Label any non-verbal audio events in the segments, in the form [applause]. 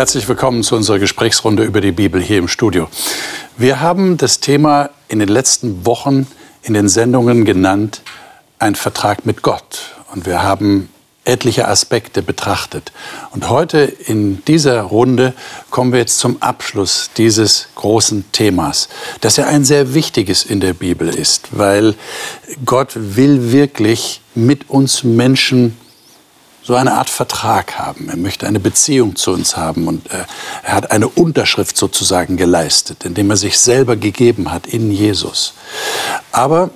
Herzlich willkommen zu unserer Gesprächsrunde über die Bibel hier im Studio. Wir haben das Thema in den letzten Wochen in den Sendungen genannt, ein Vertrag mit Gott. Und wir haben etliche Aspekte betrachtet. Und heute in dieser Runde kommen wir jetzt zum Abschluss dieses großen Themas, das ja ein sehr wichtiges in der Bibel ist, weil Gott will wirklich mit uns Menschen so eine Art Vertrag haben. Er möchte eine Beziehung zu uns haben und äh, er hat eine Unterschrift sozusagen geleistet, indem er sich selber gegeben hat in Jesus. Aber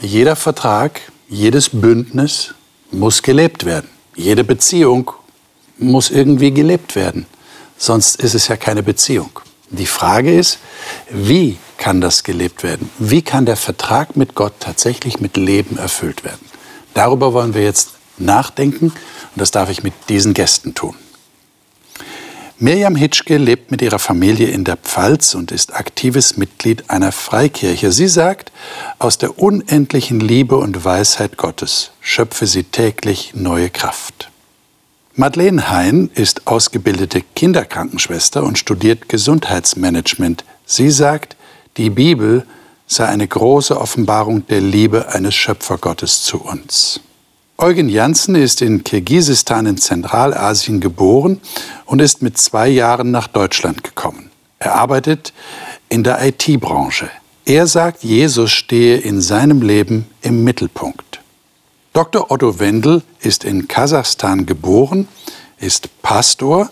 jeder Vertrag, jedes Bündnis muss gelebt werden. Jede Beziehung muss irgendwie gelebt werden. Sonst ist es ja keine Beziehung. Die Frage ist, wie kann das gelebt werden? Wie kann der Vertrag mit Gott tatsächlich mit Leben erfüllt werden? Darüber wollen wir jetzt nachdenken und das darf ich mit diesen Gästen tun. Mirjam Hitschke lebt mit ihrer Familie in der Pfalz und ist aktives Mitglied einer Freikirche. Sie sagt, aus der unendlichen Liebe und Weisheit Gottes schöpfe sie täglich neue Kraft. Madeleine Hein ist ausgebildete Kinderkrankenschwester und studiert Gesundheitsmanagement. Sie sagt, die Bibel sei eine große Offenbarung der Liebe eines Schöpfergottes zu uns. Eugen Janssen ist in Kirgisistan in Zentralasien geboren und ist mit zwei Jahren nach Deutschland gekommen. Er arbeitet in der IT-Branche. Er sagt, Jesus stehe in seinem Leben im Mittelpunkt. Dr. Otto Wendel ist in Kasachstan geboren, ist Pastor,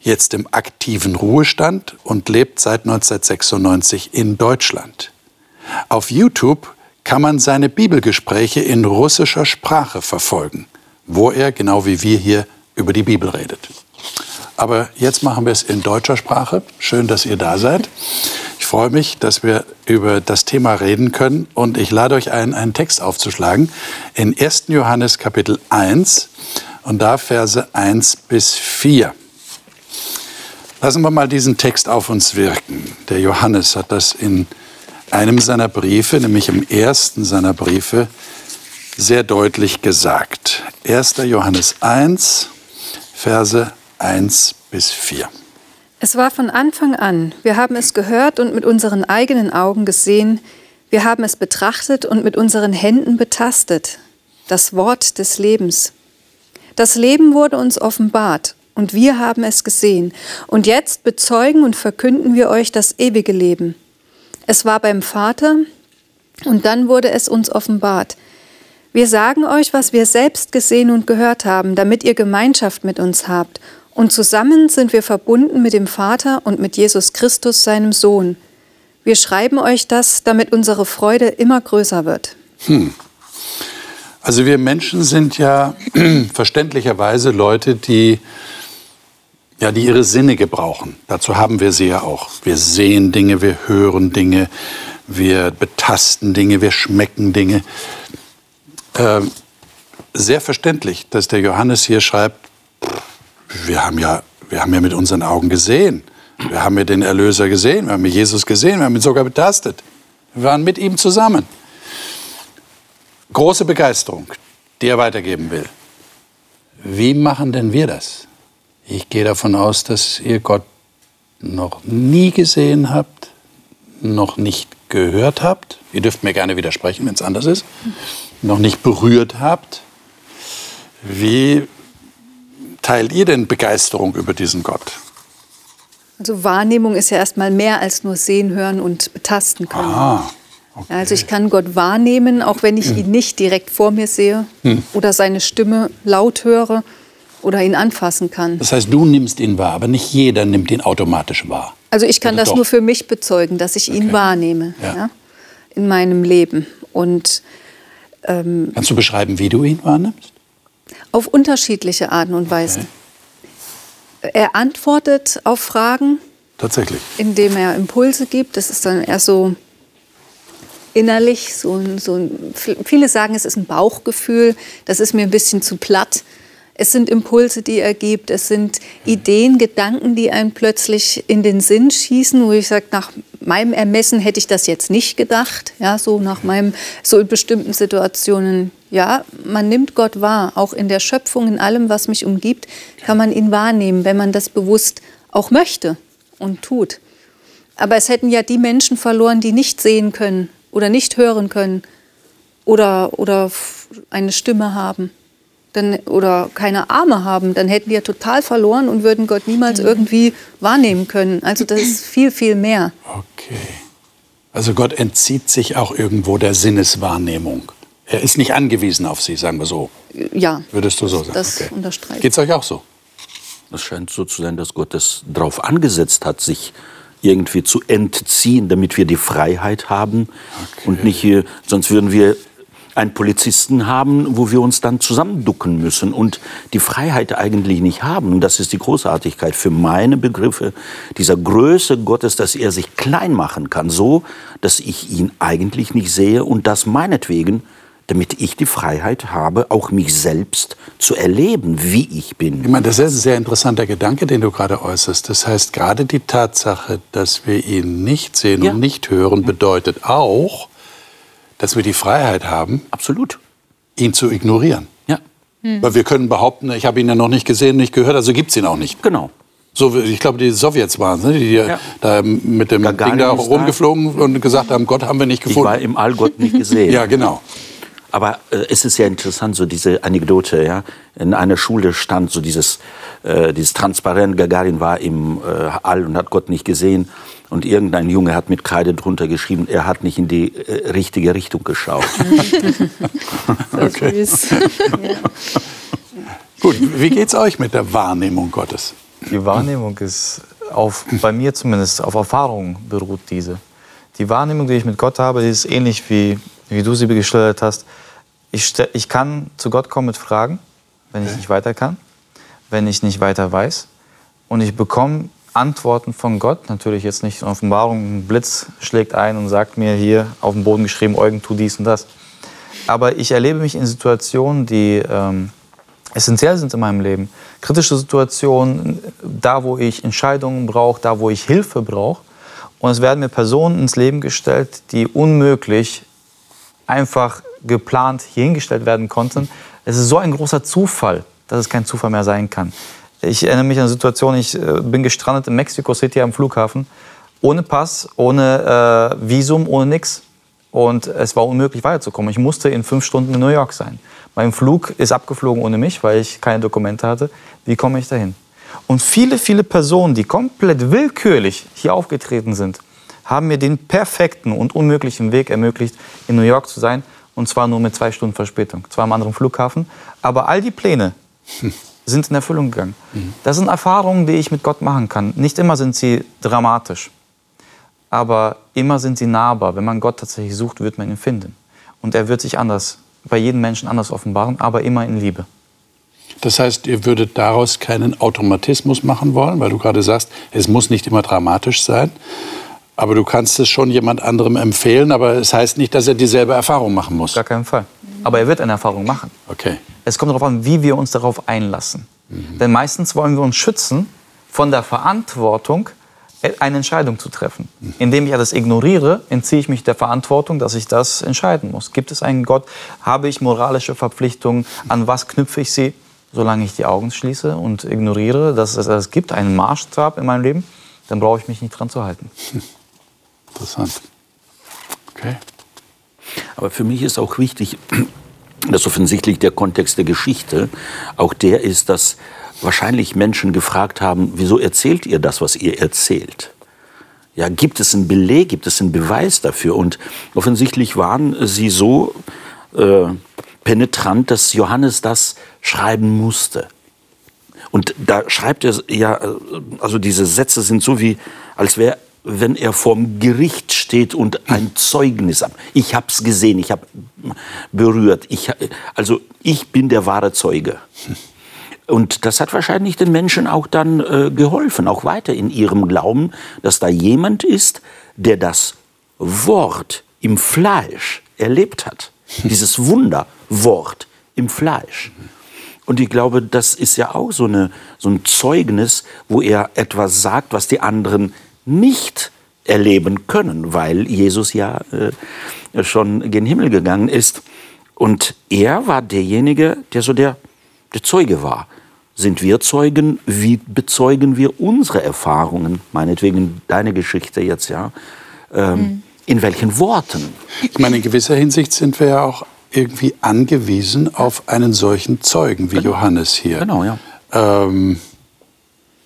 jetzt im aktiven Ruhestand und lebt seit 1996 in Deutschland. Auf YouTube kann man seine Bibelgespräche in russischer Sprache verfolgen, wo er, genau wie wir hier, über die Bibel redet. Aber jetzt machen wir es in deutscher Sprache. Schön, dass ihr da seid. Ich freue mich, dass wir über das Thema reden können und ich lade euch ein, einen Text aufzuschlagen in 1. Johannes Kapitel 1 und da Verse 1 bis 4. Lassen wir mal diesen Text auf uns wirken. Der Johannes hat das in einem seiner Briefe, nämlich im ersten seiner Briefe, sehr deutlich gesagt. 1. Johannes 1, Verse 1 bis 4. Es war von Anfang an, wir haben es gehört und mit unseren eigenen Augen gesehen, wir haben es betrachtet und mit unseren Händen betastet, das Wort des Lebens. Das Leben wurde uns offenbart und wir haben es gesehen, und jetzt bezeugen und verkünden wir euch das ewige Leben es war beim Vater und dann wurde es uns offenbart. Wir sagen euch, was wir selbst gesehen und gehört haben, damit ihr Gemeinschaft mit uns habt. Und zusammen sind wir verbunden mit dem Vater und mit Jesus Christus, seinem Sohn. Wir schreiben euch das, damit unsere Freude immer größer wird. Hm. Also wir Menschen sind ja [clears throat] verständlicherweise Leute, die ja, die ihre Sinne gebrauchen. Dazu haben wir sie ja auch. Wir sehen Dinge, wir hören Dinge, wir betasten Dinge, wir schmecken Dinge. Äh, sehr verständlich, dass der Johannes hier schreibt, wir haben ja, wir haben ja mit unseren Augen gesehen. Wir haben ja den Erlöser gesehen, wir haben Jesus gesehen, wir haben ihn sogar betastet. Wir waren mit ihm zusammen. Große Begeisterung, die er weitergeben will. Wie machen denn wir das? Ich gehe davon aus, dass ihr Gott noch nie gesehen habt, noch nicht gehört habt. Ihr dürft mir gerne widersprechen, wenn es anders ist. Noch nicht berührt habt. Wie teilt ihr denn Begeisterung über diesen Gott? Also Wahrnehmung ist ja erstmal mehr als nur sehen, hören und betasten können. Aha, okay. Also ich kann Gott wahrnehmen, auch wenn ich hm. ihn nicht direkt vor mir sehe hm. oder seine Stimme laut höre oder ihn anfassen kann. Das heißt, du nimmst ihn wahr, aber nicht jeder nimmt ihn automatisch wahr. Also ich kann oder das doch? nur für mich bezeugen, dass ich okay. ihn wahrnehme ja. Ja, in meinem Leben. Und, ähm, Kannst du beschreiben, wie du ihn wahrnimmst? Auf unterschiedliche Arten und Weisen. Okay. Er antwortet auf Fragen. Tatsächlich. Indem er Impulse gibt. Das ist dann eher so innerlich. So, so viele sagen, es ist ein Bauchgefühl. Das ist mir ein bisschen zu platt. Es sind Impulse, die er gibt. Es sind Ideen, Gedanken, die einem plötzlich in den Sinn schießen, wo ich sage, nach meinem Ermessen hätte ich das jetzt nicht gedacht. Ja, so nach meinem, so in bestimmten Situationen. Ja, man nimmt Gott wahr. Auch in der Schöpfung, in allem, was mich umgibt, kann man ihn wahrnehmen, wenn man das bewusst auch möchte und tut. Aber es hätten ja die Menschen verloren, die nicht sehen können oder nicht hören können oder, oder eine Stimme haben dann, oder keine Arme haben, dann hätten die ja total verloren und würden Gott niemals irgendwie wahrnehmen können. Also das ist viel, viel mehr. Okay. Also Gott entzieht sich auch irgendwo der Sinneswahrnehmung. Er ist nicht angewiesen auf sie, sagen wir so. Ja. Würdest du so sagen? Das okay. unterstreicht. Geht es euch auch so? Es scheint so zu sein, dass Gott es darauf angesetzt hat, sich irgendwie zu entziehen, damit wir die Freiheit haben okay. und nicht hier, sonst würden wir einen Polizisten haben, wo wir uns dann zusammenducken müssen und die Freiheit eigentlich nicht haben. Und das ist die Großartigkeit für meine Begriffe dieser Größe Gottes, dass er sich klein machen kann, so dass ich ihn eigentlich nicht sehe und das meinetwegen damit ich die Freiheit habe, auch mich selbst zu erleben, wie ich bin. Ich meine, das ist ein sehr interessanter Gedanke, den du gerade äußerst. Das heißt, gerade die Tatsache, dass wir ihn nicht sehen ja. und nicht hören, bedeutet auch, dass wir die Freiheit haben, absolut, ihn zu ignorieren. Ja. Hm. Weil wir können behaupten, ich habe ihn ja noch nicht gesehen, nicht gehört, also gibt es ihn auch nicht. Genau. So, ich glaube, die Sowjets waren ne, die ja. da mit dem Gagarin Ding da rumgeflogen und gesagt haben, Gott haben wir nicht gefunden. Ich war im All Gott nicht gesehen. [laughs] ja, genau. Aber äh, es ist ja interessant, so diese Anekdote, ja. In einer Schule stand so dieses, äh, dieses Transparent, Gagarin war im äh, All und hat Gott nicht gesehen. Und irgendein Junge hat mit Kreide drunter geschrieben, er hat nicht in die äh, richtige Richtung geschaut. [laughs] okay. [laughs] ja. Gut, wie geht's euch mit der Wahrnehmung Gottes? Die Wahrnehmung ist auf, bei mir zumindest, auf Erfahrung beruht diese. Die Wahrnehmung, die ich mit Gott habe, die ist ähnlich wie, wie du sie geschildert hast. Ich, ich kann zu Gott kommen mit Fragen, wenn ich nicht weiter kann, wenn ich nicht weiter weiß. Und ich bekomme Antworten von Gott, natürlich jetzt nicht in Offenbarung, ein Blitz schlägt ein und sagt mir hier auf dem Boden geschrieben, Eugen, tu dies und das. Aber ich erlebe mich in Situationen, die ähm, essentiell sind in meinem Leben. Kritische Situationen, da wo ich Entscheidungen brauche, da wo ich Hilfe brauche. Und es werden mir Personen ins Leben gestellt, die unmöglich einfach geplant hier hingestellt werden konnten. Es ist so ein großer Zufall, dass es kein Zufall mehr sein kann. Ich erinnere mich an eine Situation, ich äh, bin gestrandet in Mexico City am Flughafen, ohne Pass, ohne äh, Visum, ohne nichts. Und es war unmöglich weiterzukommen. Ich musste in fünf Stunden in New York sein. Mein Flug ist abgeflogen ohne mich, weil ich keine Dokumente hatte. Wie komme ich dahin? Und viele, viele Personen, die komplett willkürlich hier aufgetreten sind, haben mir den perfekten und unmöglichen Weg ermöglicht, in New York zu sein. Und zwar nur mit zwei Stunden Verspätung. Zwar am anderen Flughafen. Aber all die Pläne, [laughs] sind in Erfüllung gegangen. Mhm. Das sind Erfahrungen, die ich mit Gott machen kann. Nicht immer sind sie dramatisch, aber immer sind sie nahbar. Wenn man Gott tatsächlich sucht, wird man ihn finden. Und er wird sich anders, bei jedem Menschen anders offenbaren, aber immer in Liebe. Das heißt, ihr würdet daraus keinen Automatismus machen wollen, weil du gerade sagst, es muss nicht immer dramatisch sein. Aber du kannst es schon jemand anderem empfehlen, aber es heißt nicht, dass er dieselbe Erfahrung machen muss. Gar keinen Fall. Aber er wird eine Erfahrung machen. Okay. Es kommt darauf an, wie wir uns darauf einlassen. Mhm. Denn meistens wollen wir uns schützen von der Verantwortung, äh, eine Entscheidung zu treffen. Mhm. Indem ich alles ignoriere, entziehe ich mich der Verantwortung, dass ich das entscheiden muss. Gibt es einen Gott? Habe ich moralische Verpflichtungen? An was knüpfe ich sie? Solange ich die Augen schließe und ignoriere, dass es das gibt, einen Maßstab in meinem Leben, dann brauche ich mich nicht dran zu halten. Interessant. Okay. Aber für mich ist auch wichtig, [clears throat] dass offensichtlich der Kontext der Geschichte auch der ist, dass wahrscheinlich Menschen gefragt haben, wieso erzählt ihr das, was ihr erzählt? Ja, gibt es einen Beleg, gibt es einen Beweis dafür? Und offensichtlich waren sie so äh, penetrant, dass Johannes das schreiben musste. Und da schreibt er ja, also diese Sätze sind so wie, als wäre wenn er vorm Gericht steht und ein Zeugnis ab. Ich habe es gesehen, ich habe berührt. Ich, also ich bin der wahre Zeuge. Und das hat wahrscheinlich den Menschen auch dann äh, geholfen, auch weiter in ihrem Glauben, dass da jemand ist, der das Wort im Fleisch erlebt hat. Dieses Wunderwort im Fleisch. Und ich glaube, das ist ja auch so, eine, so ein Zeugnis, wo er etwas sagt, was die anderen nicht erleben können, weil Jesus ja äh, schon gen Himmel gegangen ist. Und er war derjenige, der so der, der Zeuge war. Sind wir Zeugen? Wie bezeugen wir unsere Erfahrungen? Meinetwegen deine Geschichte jetzt, ja. Ähm, mhm. In welchen Worten? Ich meine, in gewisser Hinsicht sind wir ja auch irgendwie angewiesen auf einen solchen Zeugen wie genau. Johannes hier. Genau, ja. Ähm,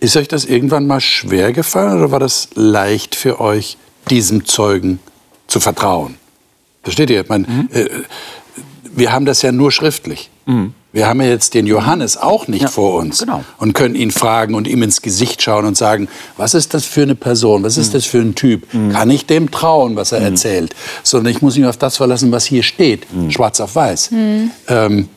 ist euch das irgendwann mal schwer gefallen oder war das leicht für euch, diesem Zeugen zu vertrauen? Versteht ihr? Man, mhm. äh, wir haben das ja nur schriftlich. Mhm. Wir haben ja jetzt den Johannes auch nicht ja, vor uns genau. und können ihn fragen und ihm ins Gesicht schauen und sagen, was ist das für eine Person, was ist mhm. das für ein Typ? Mhm. Kann ich dem trauen, was er mhm. erzählt? Sondern ich muss mich auf das verlassen, was hier steht, mhm. schwarz auf weiß. Mhm. Ähm,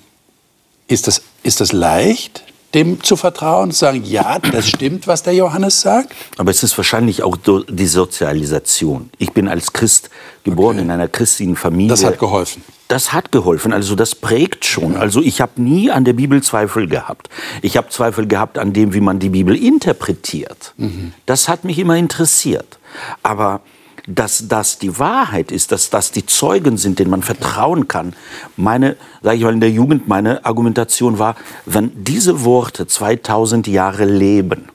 ist, das, ist das leicht? Dem zu vertrauen, zu sagen, ja, das stimmt, was der Johannes sagt? Aber es ist wahrscheinlich auch die Sozialisation. Ich bin als Christ geboren okay. in einer christlichen Familie. Das hat geholfen. Das hat geholfen, also das prägt schon. Also ich habe nie an der Bibel Zweifel gehabt. Ich habe Zweifel gehabt an dem, wie man die Bibel interpretiert. Mhm. Das hat mich immer interessiert. Aber dass das die Wahrheit ist, dass das die Zeugen sind, denen man vertrauen kann. Meine, sage ich mal in der Jugend, meine Argumentation war, wenn diese Worte 2000 Jahre leben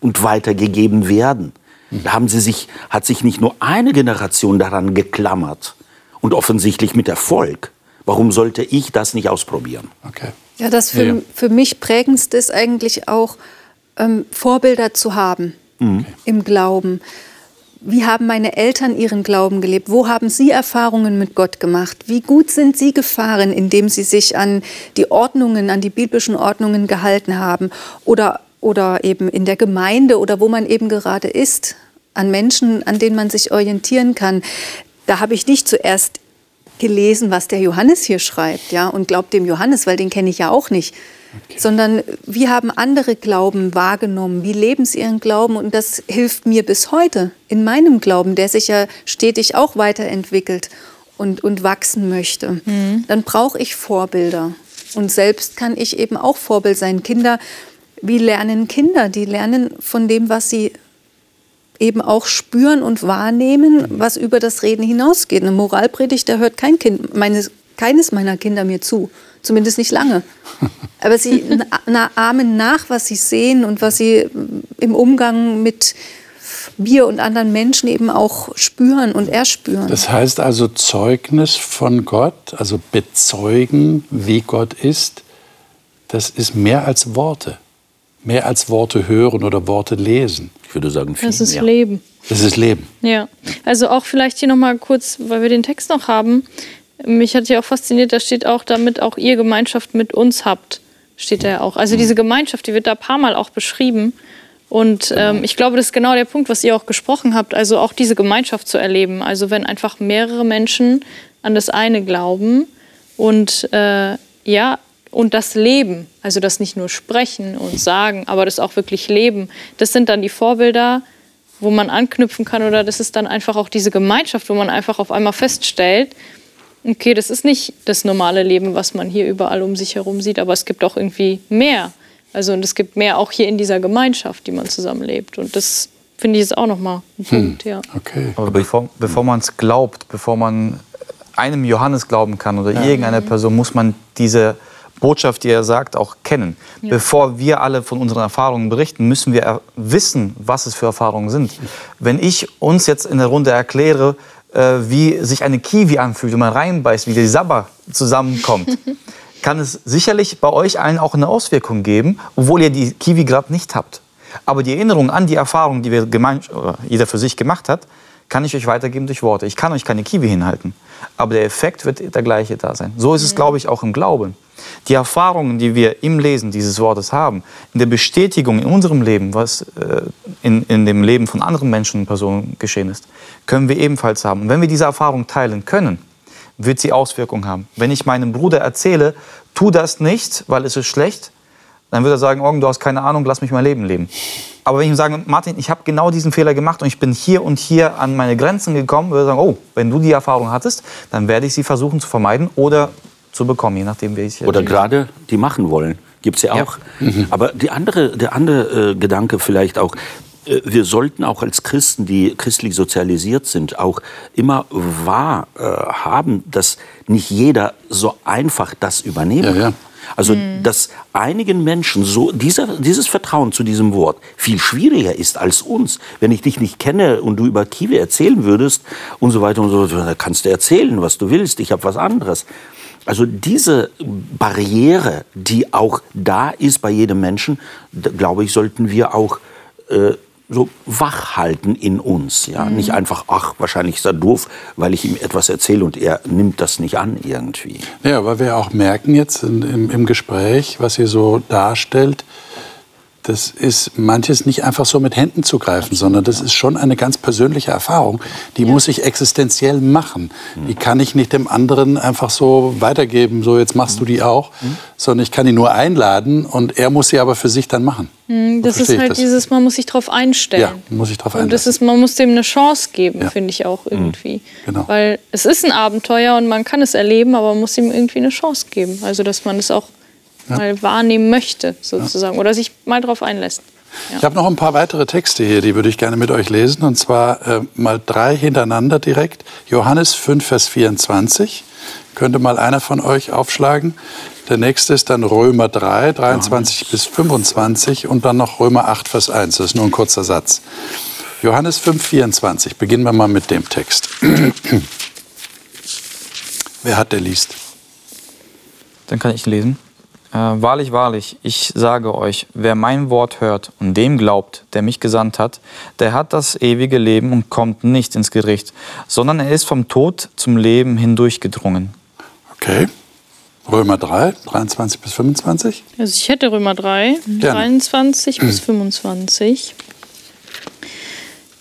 und weitergegeben werden, da haben sie sich, hat sich nicht nur eine Generation daran geklammert und offensichtlich mit Erfolg. Warum sollte ich das nicht ausprobieren? Okay. Ja, das für, ja. für mich prägendste ist eigentlich auch, ähm, Vorbilder zu haben mhm. im Glauben wie haben meine Eltern ihren Glauben gelebt? Wo haben sie Erfahrungen mit Gott gemacht? Wie gut sind sie gefahren, indem sie sich an die Ordnungen, an die biblischen Ordnungen gehalten haben? Oder, oder eben in der Gemeinde oder wo man eben gerade ist, an Menschen, an denen man sich orientieren kann. Da habe ich nicht zuerst gelesen, was der Johannes hier schreibt, ja, und glaubt dem Johannes, weil den kenne ich ja auch nicht. Okay. Sondern wie haben andere Glauben wahrgenommen? Wie leben sie ihren Glauben? Und das hilft mir bis heute in meinem Glauben, der sich ja stetig auch weiterentwickelt und, und wachsen möchte. Mhm. Dann brauche ich Vorbilder. Und selbst kann ich eben auch Vorbild sein. Kinder, wie lernen Kinder? Die lernen von dem, was sie eben auch spüren und wahrnehmen, was über das Reden hinausgeht. Eine Moralpredigt, da hört kein Kind, meines, keines meiner Kinder mir zu. Zumindest nicht lange. [laughs] Aber sie ahmen nach, was sie sehen und was sie im Umgang mit mir und anderen Menschen eben auch spüren und erspüren. Das heißt also Zeugnis von Gott, also bezeugen, wie Gott ist, das ist mehr als Worte. Mehr als Worte hören oder Worte lesen. Würde sagen, viel Das ist mehr. Leben. Das ist Leben. Ja. Also auch vielleicht hier nochmal kurz, weil wir den Text noch haben. Mich hat ja auch fasziniert, da steht auch, damit auch ihr Gemeinschaft mit uns habt, steht da ja auch. Also diese Gemeinschaft, die wird da ein paar Mal auch beschrieben. Und ähm, ich glaube, das ist genau der Punkt, was ihr auch gesprochen habt, also auch diese Gemeinschaft zu erleben. Also wenn einfach mehrere Menschen an das eine glauben und äh, ja, und das Leben, also das nicht nur sprechen und sagen, aber das auch wirklich leben, das sind dann die Vorbilder, wo man anknüpfen kann oder das ist dann einfach auch diese Gemeinschaft, wo man einfach auf einmal feststellt, okay, das ist nicht das normale Leben, was man hier überall um sich herum sieht, aber es gibt auch irgendwie mehr. Also und es gibt mehr auch hier in dieser Gemeinschaft, die man zusammenlebt. Und das finde ich ist auch nochmal ein hm. Punkt, hm. ja. Okay. Aber bevor, bevor man es glaubt, bevor man einem Johannes glauben kann oder ja. irgendeiner Person, muss man diese Botschaft, die er sagt, auch kennen. Ja. Bevor wir alle von unseren Erfahrungen berichten, müssen wir wissen, was es für Erfahrungen sind. Wenn ich uns jetzt in der Runde erkläre, äh, wie sich eine Kiwi anfühlt, wenn man reinbeißt, wie die Sabber zusammenkommt, [laughs] kann es sicherlich bei euch allen auch eine Auswirkung geben, obwohl ihr die Kiwi gerade nicht habt. Aber die Erinnerung an die Erfahrung, die wir jeder für sich gemacht hat, kann ich euch weitergeben durch Worte. Ich kann euch keine Kiwi hinhalten, aber der Effekt wird der gleiche da sein. So ist es, glaube ich, auch im Glauben. Die Erfahrungen, die wir im Lesen dieses Wortes haben, in der Bestätigung in unserem Leben, was äh, in, in dem Leben von anderen Menschen und Personen geschehen ist, können wir ebenfalls haben. Und wenn wir diese Erfahrung teilen können, wird sie Auswirkungen haben. Wenn ich meinem Bruder erzähle, tu das nicht, weil es ist schlecht, dann wird er sagen, oh, du hast keine Ahnung, lass mich mein Leben leben. Aber wenn ich ihm sage, Martin, ich habe genau diesen Fehler gemacht und ich bin hier und hier an meine Grenzen gekommen, würde er sagen, oh, wenn du die Erfahrung hattest, dann werde ich sie versuchen zu vermeiden oder zu bekommen, je nachdem, wie ich Oder gerade die machen wollen. Gibt es ja auch. Ja. Mhm. Aber die andere, der andere äh, Gedanke vielleicht auch, äh, wir sollten auch als Christen, die christlich sozialisiert sind, auch immer wahr äh, haben, dass nicht jeder so einfach das übernehmen kann. Ja, ja. Also, mhm. dass einigen Menschen so dieser, dieses Vertrauen zu diesem Wort viel schwieriger ist als uns. Wenn ich dich nicht kenne und du über Kiwi erzählen würdest und so weiter und so, dann kannst du erzählen, was du willst. Ich habe was anderes. Also diese Barriere, die auch da ist bei jedem Menschen, glaube ich, sollten wir auch äh, so wach halten in uns. Ja? Mhm. Nicht einfach, ach, wahrscheinlich ist er doof, weil ich ihm etwas erzähle und er nimmt das nicht an irgendwie. Ja, weil wir auch merken jetzt in, im, im Gespräch, was ihr so darstellt, das ist manches nicht einfach so mit Händen zu greifen, sondern das ist schon eine ganz persönliche Erfahrung. Die ja. muss ich existenziell machen. Die mhm. kann ich nicht dem anderen einfach so weitergeben, so jetzt machst du die auch, mhm. sondern ich kann ihn nur einladen und er muss sie aber für sich dann machen. Mhm, das ist halt das? dieses, man muss sich darauf einstellen. Ja, muss ich darauf einstellen. Und das ist, man muss dem eine Chance geben, ja. finde ich auch irgendwie. Genau. Weil es ist ein Abenteuer und man kann es erleben, aber man muss ihm irgendwie eine Chance geben. Also dass man es auch ja. mal wahrnehmen möchte, sozusagen, ja. oder sich mal darauf einlässt. Ja. Ich habe noch ein paar weitere Texte hier, die würde ich gerne mit euch lesen. Und zwar äh, mal drei hintereinander direkt. Johannes 5, Vers 24. Könnte mal einer von euch aufschlagen. Der nächste ist dann Römer 3, 23 Johannes. bis 25 und dann noch Römer 8, Vers 1. Das ist nur ein kurzer Satz. Johannes 5, 24. Beginnen wir mal mit dem Text. [clears throat] Wer hat, der liest? Dann kann ich lesen. Äh, wahrlich, wahrlich, ich sage euch, wer mein Wort hört und dem glaubt, der mich gesandt hat, der hat das ewige Leben und kommt nicht ins Gericht, sondern er ist vom Tod zum Leben hindurchgedrungen. Okay. Römer 3, 23 bis 25? Also ich hätte Römer 3, Gerne. 23 bis 25.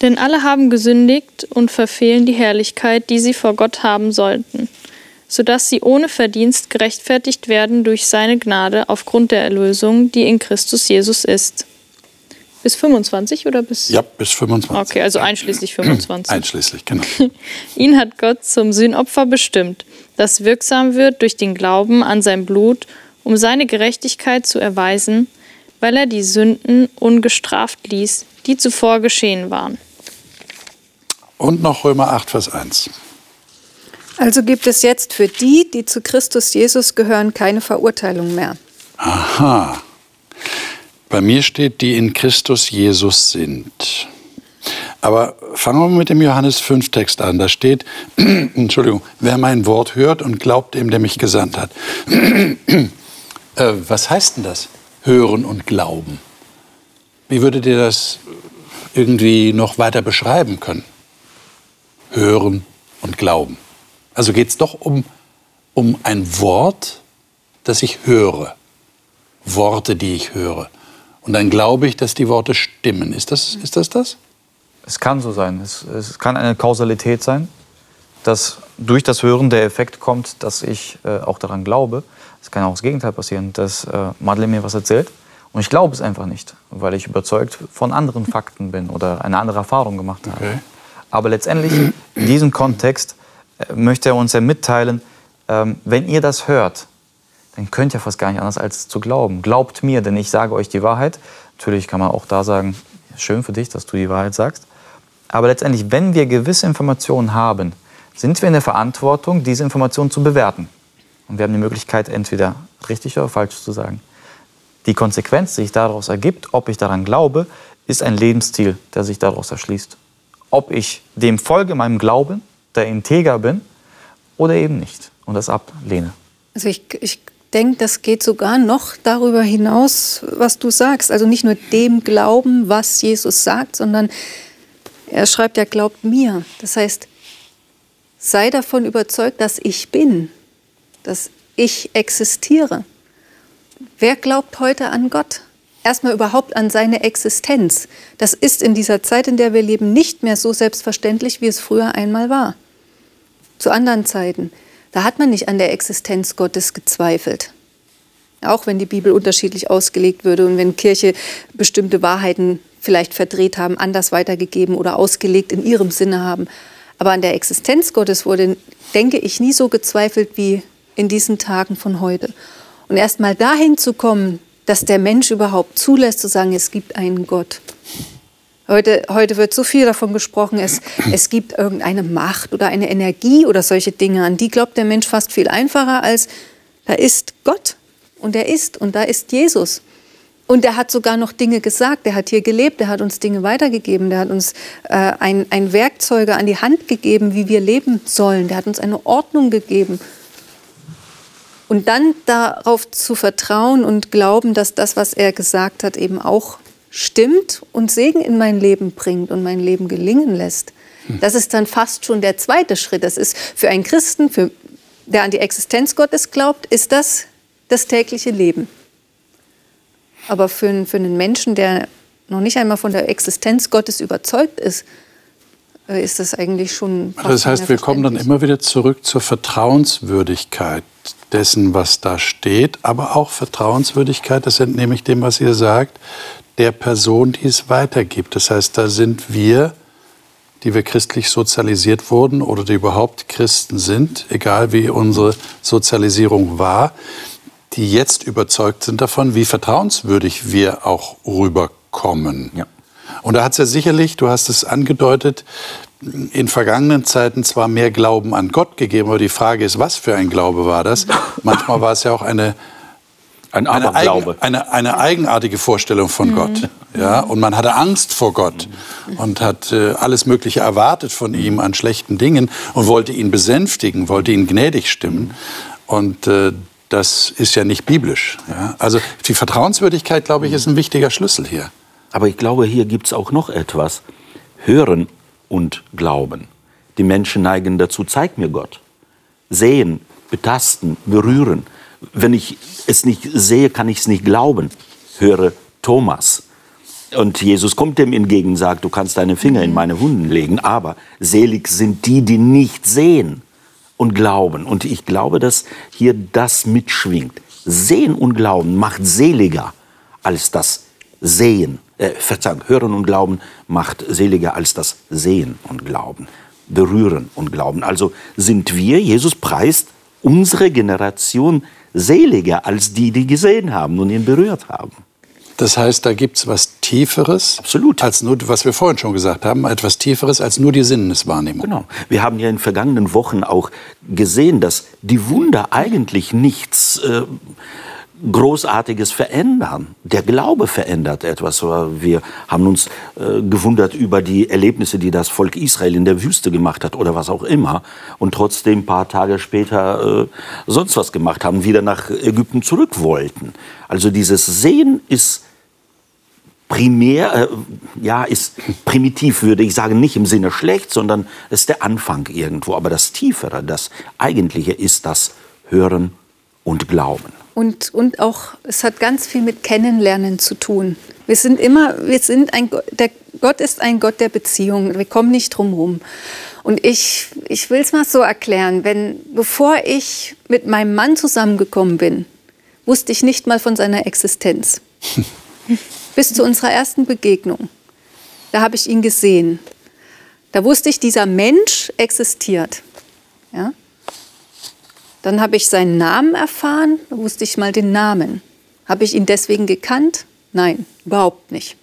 Denn alle haben gesündigt und verfehlen die Herrlichkeit, die sie vor Gott haben sollten sodass sie ohne Verdienst gerechtfertigt werden durch seine Gnade aufgrund der Erlösung, die in Christus Jesus ist. Bis 25 oder bis? Ja, bis 25. Okay, also einschließlich 25. [clears throat] Einschließlich, genau. [laughs] Ihn hat Gott zum Sühnopfer bestimmt, das wirksam wird durch den Glauben an sein Blut, um seine Gerechtigkeit zu erweisen, weil er die Sünden ungestraft ließ, die zuvor geschehen waren. Und noch Römer 8, Vers 1. Also gibt es jetzt für die, die zu Christus Jesus gehören, keine Verurteilung mehr. Aha. Bei mir steht, die in Christus Jesus sind. Aber fangen wir mit dem Johannes 5 Text an. Da steht, [clears throat] Entschuldigung, wer mein Wort hört und glaubt dem, der mich gesandt hat. [clears throat] äh, was heißt denn das? Hören und glauben. Wie würdet ihr das irgendwie noch weiter beschreiben können? Hören und glauben. Also geht es doch um, um ein Wort, das ich höre. Worte, die ich höre. Und dann glaube ich, dass die Worte stimmen. Ist das ist das? das? Es kann so sein. Es, es kann eine Kausalität sein, dass durch das Hören der Effekt kommt, dass ich äh, auch daran glaube. Es kann auch das Gegenteil passieren, dass äh, Madeleine mir was erzählt und ich glaube es einfach nicht, weil ich überzeugt von anderen Fakten bin oder eine andere Erfahrung gemacht habe. Okay. Aber letztendlich in diesem Kontext möchte er uns ja mitteilen, ähm, wenn ihr das hört, dann könnt ihr fast gar nicht anders als zu glauben. Glaubt mir, denn ich sage euch die Wahrheit. Natürlich kann man auch da sagen, schön für dich, dass du die Wahrheit sagst. Aber letztendlich, wenn wir gewisse Informationen haben, sind wir in der Verantwortung, diese Informationen zu bewerten. Und wir haben die Möglichkeit, entweder richtig oder falsch zu sagen. Die Konsequenz, die sich daraus ergibt, ob ich daran glaube, ist ein Lebensstil, der sich daraus erschließt. Ob ich dem folge, meinem Glauben, der integer bin oder eben nicht und das ablehne. Also ich, ich denke, das geht sogar noch darüber hinaus, was du sagst. Also nicht nur dem Glauben, was Jesus sagt, sondern er schreibt ja, glaubt mir. Das heißt, sei davon überzeugt, dass ich bin, dass ich existiere. Wer glaubt heute an Gott? Erstmal überhaupt an seine Existenz. Das ist in dieser Zeit, in der wir leben, nicht mehr so selbstverständlich, wie es früher einmal war zu anderen Zeiten, da hat man nicht an der Existenz Gottes gezweifelt. Auch wenn die Bibel unterschiedlich ausgelegt würde und wenn Kirche bestimmte Wahrheiten vielleicht verdreht haben, anders weitergegeben oder ausgelegt in ihrem Sinne haben. Aber an der Existenz Gottes wurde, denke ich, nie so gezweifelt wie in diesen Tagen von heute. Und erst mal dahin zu kommen, dass der Mensch überhaupt zulässt, zu sagen, es gibt einen Gott. Heute, heute wird so viel davon gesprochen, es, es gibt irgendeine Macht oder eine Energie oder solche Dinge. An die glaubt der Mensch fast viel einfacher als, da ist Gott und er ist und da ist Jesus. Und er hat sogar noch Dinge gesagt. Er hat hier gelebt, er hat uns Dinge weitergegeben, er hat uns äh, ein, ein Werkzeuge an die Hand gegeben, wie wir leben sollen. Der hat uns eine Ordnung gegeben. Und dann darauf zu vertrauen und glauben, dass das, was er gesagt hat, eben auch stimmt und Segen in mein Leben bringt und mein Leben gelingen lässt. Hm. Das ist dann fast schon der zweite Schritt. Das ist für einen Christen, für, der an die Existenz Gottes glaubt, ist das das tägliche Leben. Aber für, für einen Menschen, der noch nicht einmal von der Existenz Gottes überzeugt ist, äh, ist das eigentlich schon. Das heißt, wir kommen dann immer wieder zurück zur Vertrauenswürdigkeit dessen, was da steht, aber auch Vertrauenswürdigkeit, das entnehme ich dem, was ihr sagt, der Person, die es weitergibt. Das heißt, da sind wir, die wir christlich sozialisiert wurden oder die überhaupt Christen sind, egal wie unsere Sozialisierung war, die jetzt überzeugt sind davon, wie vertrauenswürdig wir auch rüberkommen. Ja. Und da hat es ja sicherlich, du hast es angedeutet, in vergangenen Zeiten zwar mehr Glauben an Gott gegeben, aber die Frage ist, was für ein Glaube war das? Manchmal war es ja auch eine, ein eine, eigen, eine, eine, eigenartige Vorstellung von mhm. Gott. Ja? Und man hatte Angst vor Gott und hat äh, alles Mögliche erwartet von ihm an schlechten Dingen und wollte ihn besänftigen, wollte ihn gnädig stimmen. Und äh, das ist ja nicht biblisch. Ja? Also die Vertrauenswürdigkeit, glaube ich, ist ein wichtiger Schlüssel hier. Aber ich glaube, hier gibt es auch noch etwas. Hören und Glauben. Die Menschen neigen dazu, zeig mir Gott. Sehen, betasten, berühren. Wenn ich es nicht sehe, kann ich es nicht glauben. Höre Thomas. Und Jesus kommt dem entgegen und sagt, du kannst deine Finger in meine Wunden legen, aber selig sind die, die nicht sehen und glauben. Und ich glaube, dass hier das mitschwingt. Sehen und Glauben macht seliger als das Sehen. Äh, Verzeihung, Hören und Glauben macht seliger als das Sehen und Glauben. Berühren und Glauben. Also sind wir, Jesus preist unsere Generation seliger als die, die gesehen haben und ihn berührt haben. Das heißt, da gibt es was Tieferes, Absolut. als nur, was wir vorhin schon gesagt haben, etwas Tieferes als nur die Sinneswahrnehmung. Genau. Wir haben ja in vergangenen Wochen auch gesehen, dass die Wunder eigentlich nichts äh, Großartiges verändern. Der Glaube verändert etwas. Wir haben uns äh, gewundert über die Erlebnisse, die das Volk Israel in der Wüste gemacht hat oder was auch immer. Und trotzdem ein paar Tage später äh, sonst was gemacht haben, wieder nach Ägypten zurück wollten. Also dieses Sehen ist primär, äh, ja, ist primitiv, würde ich sagen, nicht im Sinne schlecht, sondern ist der Anfang irgendwo. Aber das Tiefere, das Eigentliche ist das Hören und Glauben. Und, und auch, es hat ganz viel mit Kennenlernen zu tun. Wir sind immer, wir sind ein, der Gott ist ein Gott der Beziehung. Wir kommen nicht drum herum. Und ich, ich will es mal so erklären, wenn, bevor ich mit meinem Mann zusammengekommen bin, wusste ich nicht mal von seiner Existenz. [laughs] Bis zu unserer ersten Begegnung. Da habe ich ihn gesehen. Da wusste ich, dieser Mensch existiert. Ja? Dann habe ich seinen Namen erfahren, wusste ich mal den Namen. Habe ich ihn deswegen gekannt? Nein, überhaupt nicht.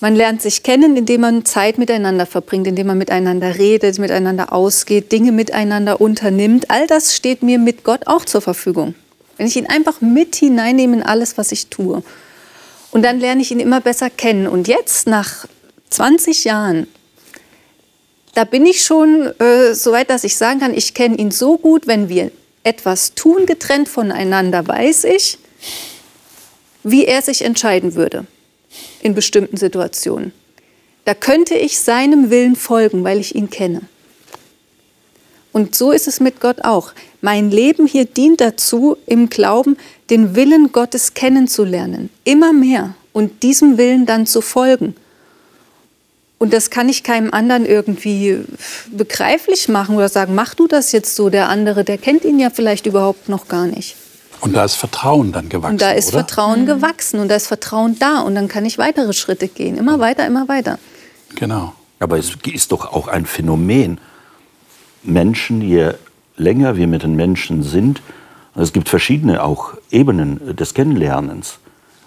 Man lernt sich kennen, indem man Zeit miteinander verbringt, indem man miteinander redet, miteinander ausgeht, Dinge miteinander unternimmt. All das steht mir mit Gott auch zur Verfügung. Wenn ich ihn einfach mit hineinnehme in alles, was ich tue. Und dann lerne ich ihn immer besser kennen. Und jetzt, nach 20 Jahren, da bin ich schon äh, so weit, dass ich sagen kann, ich kenne ihn so gut, wenn wir etwas tun, getrennt voneinander, weiß ich, wie er sich entscheiden würde in bestimmten Situationen. Da könnte ich seinem Willen folgen, weil ich ihn kenne. Und so ist es mit Gott auch. Mein Leben hier dient dazu, im Glauben den Willen Gottes kennenzulernen, immer mehr und diesem Willen dann zu folgen. Und das kann ich keinem anderen irgendwie begreiflich machen oder sagen, mach du das jetzt so. Der andere, der kennt ihn ja vielleicht überhaupt noch gar nicht. Und da ist Vertrauen dann gewachsen. Und da ist oder? Vertrauen mhm. gewachsen und da ist Vertrauen da. Und dann kann ich weitere Schritte gehen. Immer weiter, immer weiter. Genau. Aber es ist doch auch ein Phänomen. Menschen, je länger wir mit den Menschen sind, es gibt verschiedene auch Ebenen des Kennenlernens.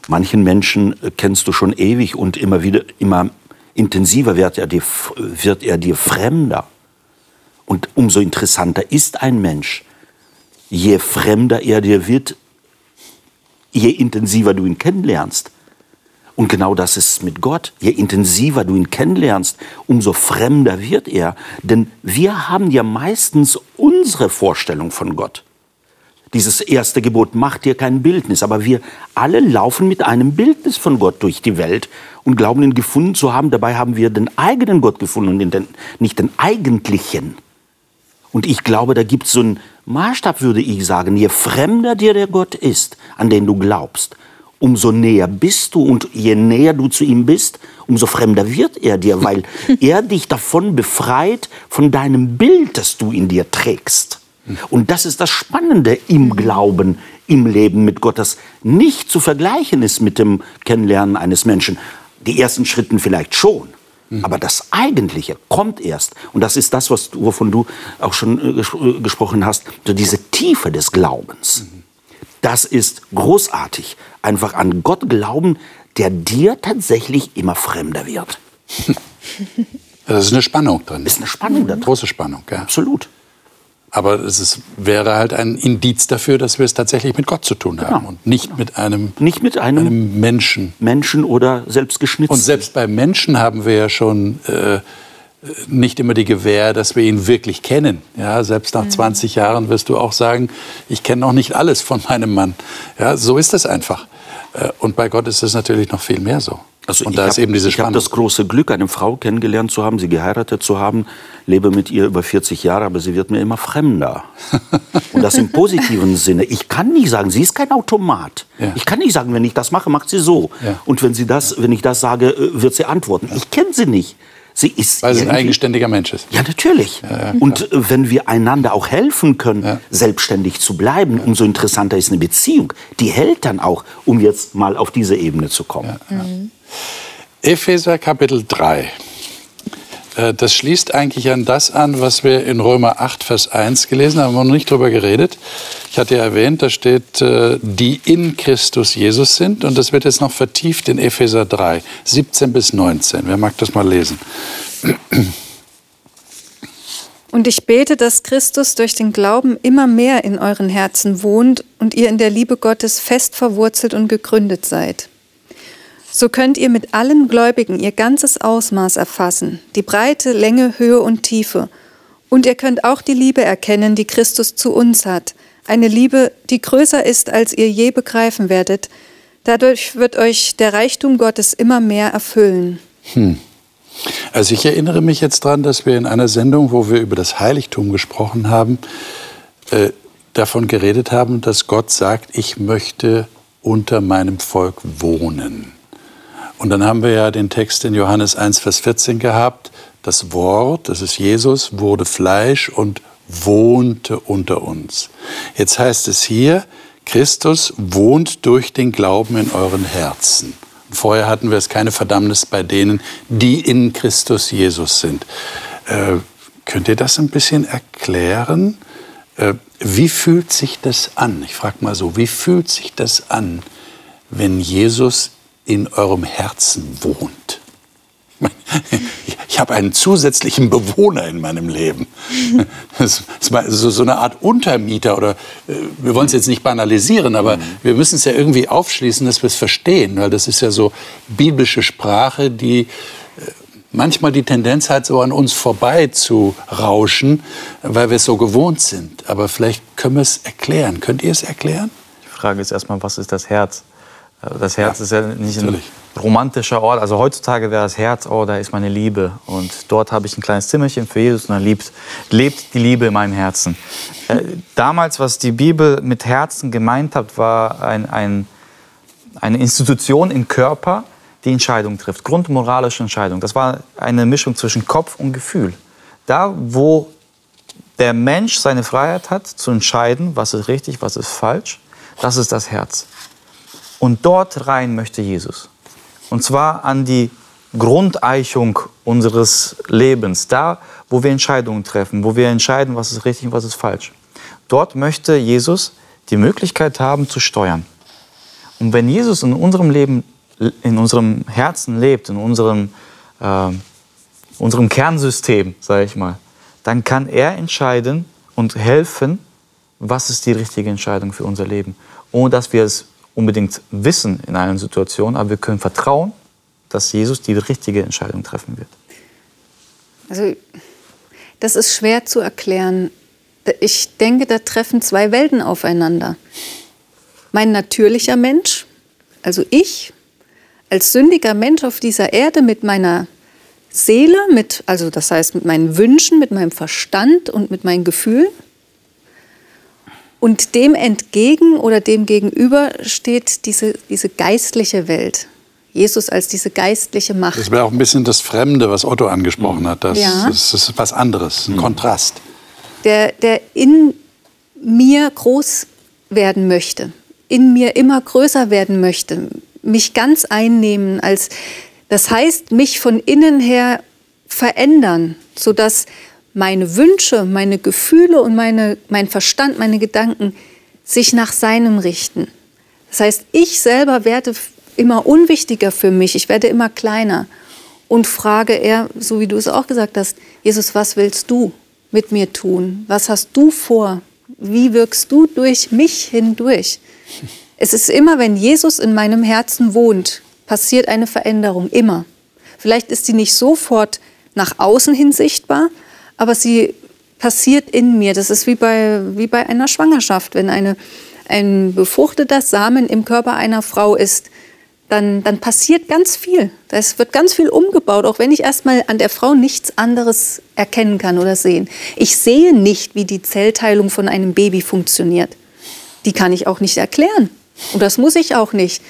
Manchen Menschen kennst du schon ewig und immer wieder, immer intensiver wird er dir, wird er dir fremder. Und umso interessanter ist ein Mensch. Je fremder er dir wird, je intensiver du ihn kennenlernst. Und genau das ist mit Gott. Je intensiver du ihn kennenlernst, umso fremder wird er. Denn wir haben ja meistens unsere Vorstellung von Gott. Dieses erste Gebot macht dir kein Bildnis, aber wir alle laufen mit einem Bildnis von Gott durch die Welt und glauben ihn gefunden zu haben. Dabei haben wir den eigenen Gott gefunden und den, nicht den eigentlichen. Und ich glaube, da gibt es so einen Maßstab, würde ich sagen. Je fremder dir der Gott ist, an den du glaubst, umso näher bist du und je näher du zu ihm bist, umso fremder wird er dir, weil [laughs] er dich davon befreit, von deinem Bild, das du in dir trägst. Und das ist das Spannende im Glauben, im Leben mit Gott, das nicht zu vergleichen ist mit dem Kennenlernen eines Menschen. Die ersten Schritten vielleicht schon. Aber das Eigentliche kommt erst. Und das ist das, was, wovon du auch schon äh, ges äh, gesprochen hast, so diese Tiefe des Glaubens. Das ist großartig. Einfach an Gott glauben, der dir tatsächlich immer fremder wird. [laughs] Das ist eine Spannung drin. Ist eine Spannung da drin. Große Spannung, ja. Absolut. Aber es ist, wäre halt ein Indiz dafür, dass wir es tatsächlich mit Gott zu tun haben Genau. und nicht mit einem, Nicht mit einem, einem Menschen. Menschen oder selbst geschnitzt. Und selbst bei Menschen haben wir ja schon äh, nicht immer die Gewähr, dass wir ihn wirklich kennen. Ja, selbst nach 20 Jahren wirst du auch sagen, ich kenne noch nicht alles von meinem Mann. Ja, so ist es einfach. Äh, Und bei Gott ist es natürlich noch viel mehr so. Also und ich da hab- ist eben diese Ich habe das große Glück, eine Frau kennengelernt zu haben, sie geheiratet zu haben, lebe mit ihr über 40 Jahre, aber sie wird mir immer fremder. [laughs] Und das im positiven Sinne. Ich kann nicht sagen, sie ist kein Automat. Ja. Ich kann nicht sagen, wenn ich das mache, macht sie so. Ja. Und wenn, sie das, wenn ich das sage, äh, wird sie antworten. Ich kenne sie nicht. Sie ist Weil sie ein eigenständiger Mensch ist. Ja, natürlich. und äh, wenn wir einander auch helfen können, selbstständig zu bleiben, umso interessanter ist eine Beziehung. Die hält dann auch, um jetzt mal auf diese Ebene zu kommen. Epheser Kapitel 3. Äh, Das schließt eigentlich an das an, was wir in Römer 8, Vers 1 gelesen haben. Wir haben noch nicht drüber geredet. Ich hatte ja erwähnt, da steht, äh, die in Christus Jesus sind. Und das wird jetzt noch vertieft in Epheser 3, 17 bis 19. Wer mag das mal lesen? Und ich bete, dass Christus durch den Glauben immer mehr in euren Herzen wohnt und ihr in der Liebe Gottes fest verwurzelt und gegründet seid. So könnt ihr mit allen Gläubigen ihr ganzes Ausmaß erfassen, die Breite, Länge, Höhe und Tiefe. Und ihr könnt auch die Liebe erkennen, die Christus zu uns hat. Eine Liebe, die größer ist, als ihr je begreifen werdet. Dadurch wird euch der Reichtum Gottes immer mehr erfüllen. Also ich erinnere mich jetzt dran, dass wir in einer Sendung, wo wir über das Heiligtum gesprochen haben, äh, davon geredet haben, dass Gott sagt, ich möchte unter meinem Volk wohnen. Und dann haben wir ja den Text in Johannes 1, Vers 14 gehabt. Das Wort, das ist Jesus, wurde Fleisch und wohnte unter uns. Jetzt heißt es hier, Christus wohnt durch den Glauben in euren Herzen. Vorher hatten wir es keine Verdammnis bei denen, die in Christus Jesus sind. Äh, könnt ihr das ein bisschen erklären? Äh, wie fühlt sich das an? Ich frage mal so, wie fühlt sich das an, wenn Jesus in eurem Herzen wohnt? Ich habe einen zusätzlichen Bewohner in meinem Leben. Das ist so eine Art Untermieter oder äh, wir wollen es jetzt nicht banalisieren, aber wir müssen es ja irgendwie aufschließen, dass wir es verstehen, weil das ist ja so biblische Sprache, die äh, manchmal die Tendenz hat, so an uns vorbei zu rauschen, weil wir es so gewohnt sind. Aber vielleicht können wir es erklären. Könnt ihr es erklären? Die Frage ist erstmal, was ist das Herz? Das Herz Ja, ist ja nicht ein natürlich. romantischer Ort. Also heutzutage wäre das Herz, oh, da ist meine Liebe. Und dort habe ich ein kleines Zimmerchen für Jesus und da lebt, lebt die Liebe in meinem Herzen. Äh, damals, was die Bibel mit Herzen gemeint hat, war ein, ein, eine Institution im Körper, die Entscheidungen trifft. Grundmoralische Entscheidungen. Das war eine Mischung zwischen Kopf und Gefühl. Da, wo der Mensch seine Freiheit hat, zu entscheiden, was ist richtig, was ist falsch, das ist das Herz. Und dort rein möchte Jesus. Und zwar an die Grundeichung unseres Lebens, da, wo wir Entscheidungen treffen, wo wir entscheiden, was ist richtig und was ist falsch. Dort möchte Jesus die Möglichkeit haben zu steuern. Und wenn Jesus in unserem Leben, in unserem Herzen lebt, in unserem, äh, unserem Kernsystem, sage ich mal, dann kann er entscheiden und helfen, was ist die richtige Entscheidung für unser Leben. Ohne dass wir es unbedingt wissen in einer Situation, aber wir können vertrauen, dass Jesus die richtige Entscheidung treffen wird. Also das ist schwer zu erklären. Ich denke, da treffen zwei Welten aufeinander. Mein natürlicher Mensch, also ich, als sündiger Mensch auf dieser Erde mit meiner Seele, mit, also das heißt mit meinen Wünschen, mit meinem Verstand und mit meinen Gefühlen. Und dem entgegen oder dem gegenüber steht diese, diese geistliche Welt. Jesus als diese geistliche Macht. Das wäre auch ein bisschen das Fremde, was Otto angesprochen hat. Das, Ja. das ist was anderes, ein Kontrast. der, der in mir groß werden möchte, in mir immer größer werden möchte, mich ganz einnehmen, als das heißt, mich von innen her verändern, sodass meine Wünsche, meine Gefühle und meine, mein Verstand, meine Gedanken sich nach seinem richten. Das heißt, ich selber werde immer unwichtiger für mich, ich werde immer kleiner und frage er, so wie du es auch gesagt hast, Jesus, was willst du mit mir tun? Was hast du vor? Wie wirkst du durch mich hindurch? Es ist immer, wenn Jesus in meinem Herzen wohnt, passiert eine Veränderung, immer. Vielleicht ist sie nicht sofort nach außen hin sichtbar, aber sie passiert in mir. Das ist wie bei, wie bei einer Schwangerschaft. Wenn eine, ein befruchteter Samen im Körper einer Frau ist, dann, dann passiert ganz viel. Es wird ganz viel umgebaut, auch wenn ich erstmal an der Frau nichts anderes erkennen kann oder sehen. Ich sehe nicht, wie die Zellteilung von einem Baby funktioniert. Die kann ich auch nicht erklären. Und das muss ich auch nicht.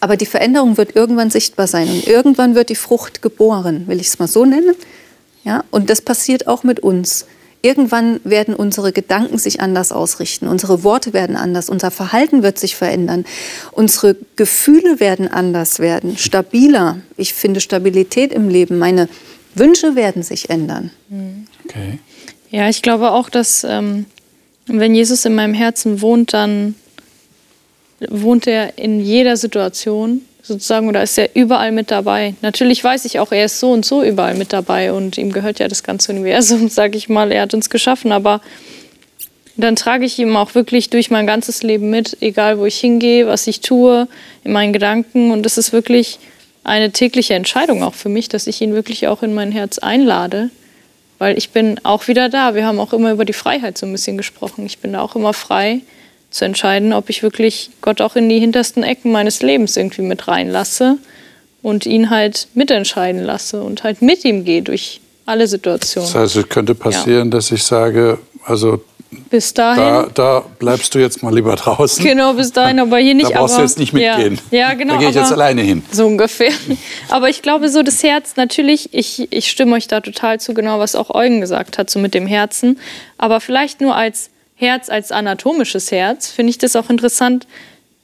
Aber die Veränderung wird irgendwann sichtbar sein. Und irgendwann wird die Frucht geboren, will ich es mal so nennen. Ja? Und das passiert auch mit uns. Irgendwann werden unsere Gedanken sich anders ausrichten, unsere Worte werden anders, unser Verhalten wird sich verändern, unsere Gefühle werden anders werden, stabiler. Ich finde Stabilität im Leben, meine Wünsche werden sich ändern. Okay. Ja, ich glaube auch, dass ähm, wenn Jesus in meinem Herzen wohnt, dann wohnt er in jeder Situation sozusagen oder ist er überall mit dabei. Natürlich weiß ich auch, er ist so und so überall mit dabei und ihm gehört ja das ganze Universum, [laughs] sage ich mal. Er hat uns geschaffen, aber dann trage ich ihm auch wirklich durch mein ganzes Leben mit, egal wo ich hingehe, was ich tue, in meinen Gedanken. Und das ist wirklich eine tägliche Entscheidung auch für mich, dass ich ihn wirklich auch in mein Herz einlade, weil ich bin auch wieder da. Wir haben auch immer über die Freiheit so ein bisschen gesprochen. Ich bin da auch immer frei zu entscheiden, ob ich wirklich Gott auch in die hintersten Ecken meines Lebens irgendwie mit reinlasse und ihn halt mitentscheiden lasse und halt mit ihm gehe durch alle Situationen. Das heißt, es könnte passieren, dass ich sage, also Bis dahin. da, da bleibst du jetzt mal lieber draußen. Genau, bis dahin, aber hier nicht. Da brauchst aber, du jetzt nicht mitgehen. Ja, ja genau. Da gehe ich jetzt alleine hin. So ungefähr. Aber ich glaube, so das Herz, natürlich, ich, ich stimme euch da total zu, genau was auch Eugen gesagt hat, so mit dem Herzen. Aber vielleicht nur als Herz, als anatomisches Herz, finde ich das auch interessant,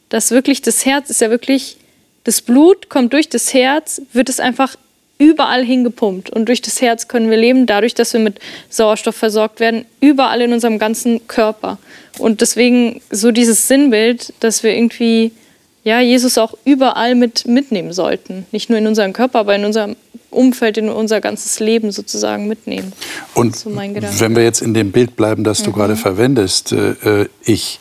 dass wirklich das Herz ist ja wirklich, das Blut kommt durch das Herz, wird es einfach überall hingepumpt. Und durch das Herz können wir leben, dadurch, dass wir mit Sauerstoff versorgt werden, überall in unserem ganzen Körper. Und deswegen so dieses Sinnbild, dass wir irgendwie ja, Jesus auch überall mit mitnehmen sollten. Nicht nur in unserem Körper, aber in unserem Umfeld, in unser ganzes Leben sozusagen mitnehmen. Und So wenn wir jetzt in dem Bild bleiben, das du Mhm. gerade verwendest, äh, äh, ich,